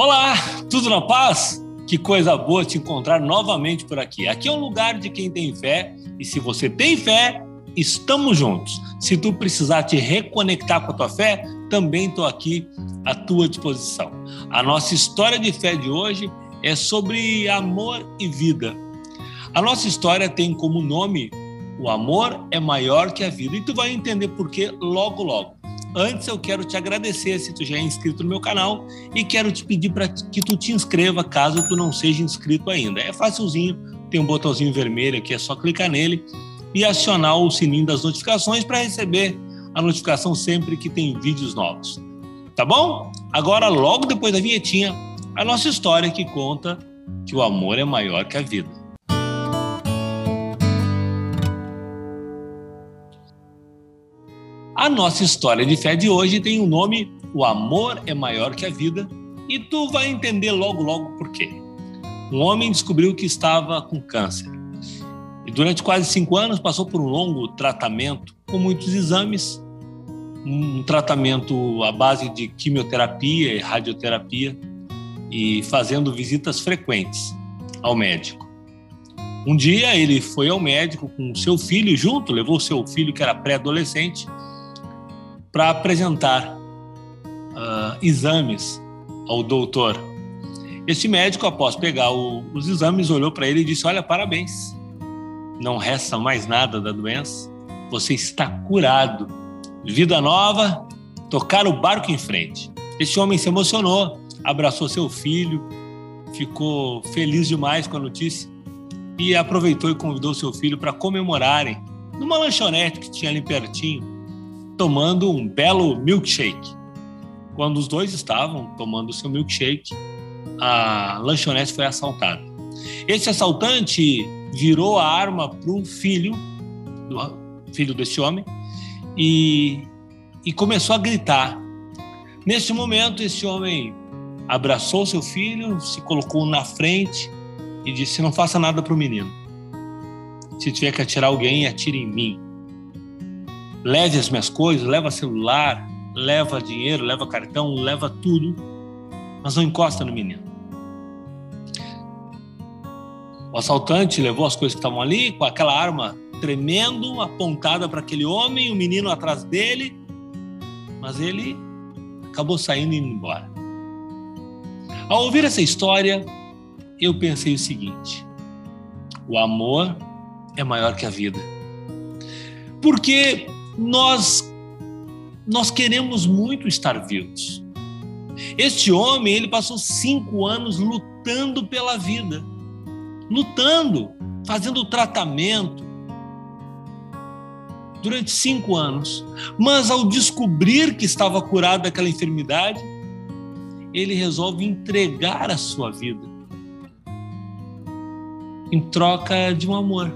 Olá, tudo na paz? Que coisa boa te encontrar novamente por aqui. Aqui é um lugar de quem tem fé e se você tem fé, estamos juntos. Se tu precisar te reconectar com a tua fé, também estou aqui à tua disposição. A nossa história de fé de hoje é sobre amor e vida. A nossa história tem como nome o amor é maior que a vida e tu vai entender por que logo logo. Antes eu quero te agradecer se tu já é inscrito no meu canal e quero te pedir para que tu te inscreva caso tu não seja inscrito ainda. É facilzinho, tem um botãozinho vermelho aqui, é só clicar nele e acionar o sininho das notificações para receber a notificação sempre que tem vídeos novos. Tá bom? Agora, logo depois da vinhetinha, a nossa história que conta que o amor é maior que a vida. A nossa história de fé de hoje tem o um nome O Amor é Maior que a Vida e tu vai entender logo, logo por quê. Um homem descobriu que estava com câncer e durante quase cinco anos passou por um longo tratamento com muitos exames, um tratamento à base de quimioterapia e radioterapia e fazendo visitas frequentes ao médico. Um dia ele foi ao médico com seu filho junto, levou seu filho que era pré-adolescente para apresentar uh, exames ao doutor. Este médico, após pegar o, os exames, olhou para ele e disse: Olha, parabéns, não resta mais nada da doença, você está curado. Vida nova, tocar o barco em frente. Este homem se emocionou, abraçou seu filho, ficou feliz demais com a notícia e aproveitou e convidou seu filho para comemorarem numa lanchonete que tinha ali pertinho tomando um belo milkshake. Quando os dois estavam tomando seu milkshake, a lanchonete foi assaltada. Esse assaltante virou a arma para o filho, do filho desse homem, e, e começou a gritar. Nesse momento, esse homem abraçou seu filho, se colocou na frente e disse: Não faça nada para o menino. Se tiver que atirar alguém, atire em mim leve as minhas coisas, leva celular, leva dinheiro, leva cartão, leva tudo, mas não encosta no menino. O assaltante levou as coisas que estavam ali com aquela arma tremendo, apontada para aquele homem, o menino atrás dele, mas ele acabou saindo e indo embora. Ao ouvir essa história, eu pensei o seguinte: o amor é maior que a vida. Porque nós nós queremos muito estar vivos. Este homem, ele passou cinco anos lutando pela vida, lutando, fazendo tratamento durante cinco anos. Mas ao descobrir que estava curado daquela enfermidade, ele resolve entregar a sua vida em troca de um amor.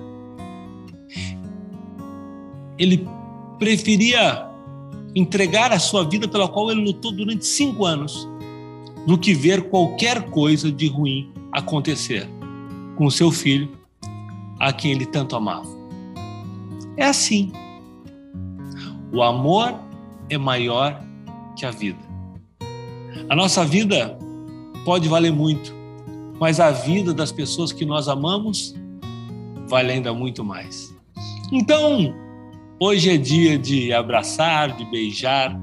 Ele preferia entregar a sua vida pela qual ele lutou durante cinco anos do que ver qualquer coisa de ruim acontecer com seu filho, a quem ele tanto amava. É assim. O amor é maior que a vida. A nossa vida pode valer muito, mas a vida das pessoas que nós amamos vale ainda muito mais. Então, Hoje é dia de abraçar, de beijar,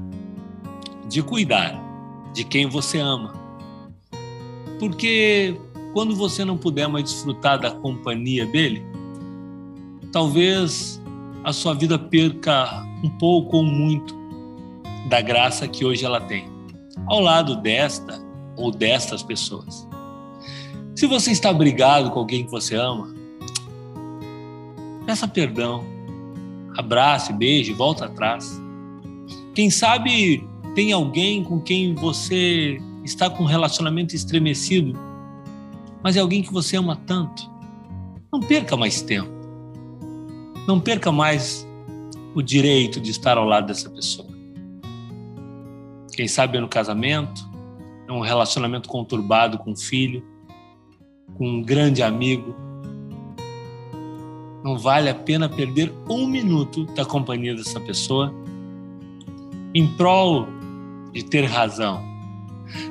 de cuidar de quem você ama. Porque quando você não puder mais desfrutar da companhia dele, talvez a sua vida perca um pouco ou muito da graça que hoje ela tem, ao lado desta ou destas pessoas. Se você está brigado com alguém que você ama, peça perdão abrace, beije, volta atrás. Quem sabe tem alguém com quem você está com um relacionamento estremecido, mas é alguém que você ama tanto. Não perca mais tempo. Não perca mais o direito de estar ao lado dessa pessoa. Quem sabe é no casamento, é um relacionamento conturbado com o filho, com um grande amigo, não vale a pena perder um minuto da companhia dessa pessoa em prol de ter razão.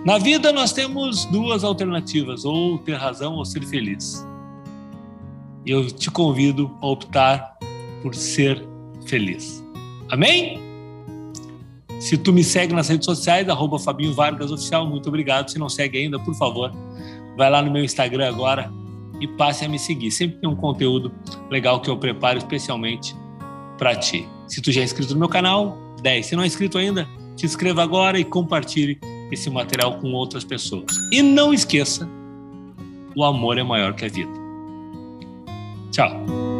Na vida nós temos duas alternativas, ou ter razão ou ser feliz. E eu te convido a optar por ser feliz. Amém? Se tu me segue nas redes sociais, arroba Fabinho Vargas Oficial, muito obrigado. Se não segue ainda, por favor, vai lá no meu Instagram agora e passe a me seguir. Sempre tem um conteúdo legal que eu preparo especialmente para ti. Se tu já é inscrito no meu canal, 10. Se não é inscrito ainda, te inscreva agora e compartilhe esse material com outras pessoas. E não esqueça, o amor é maior que a vida. Tchau.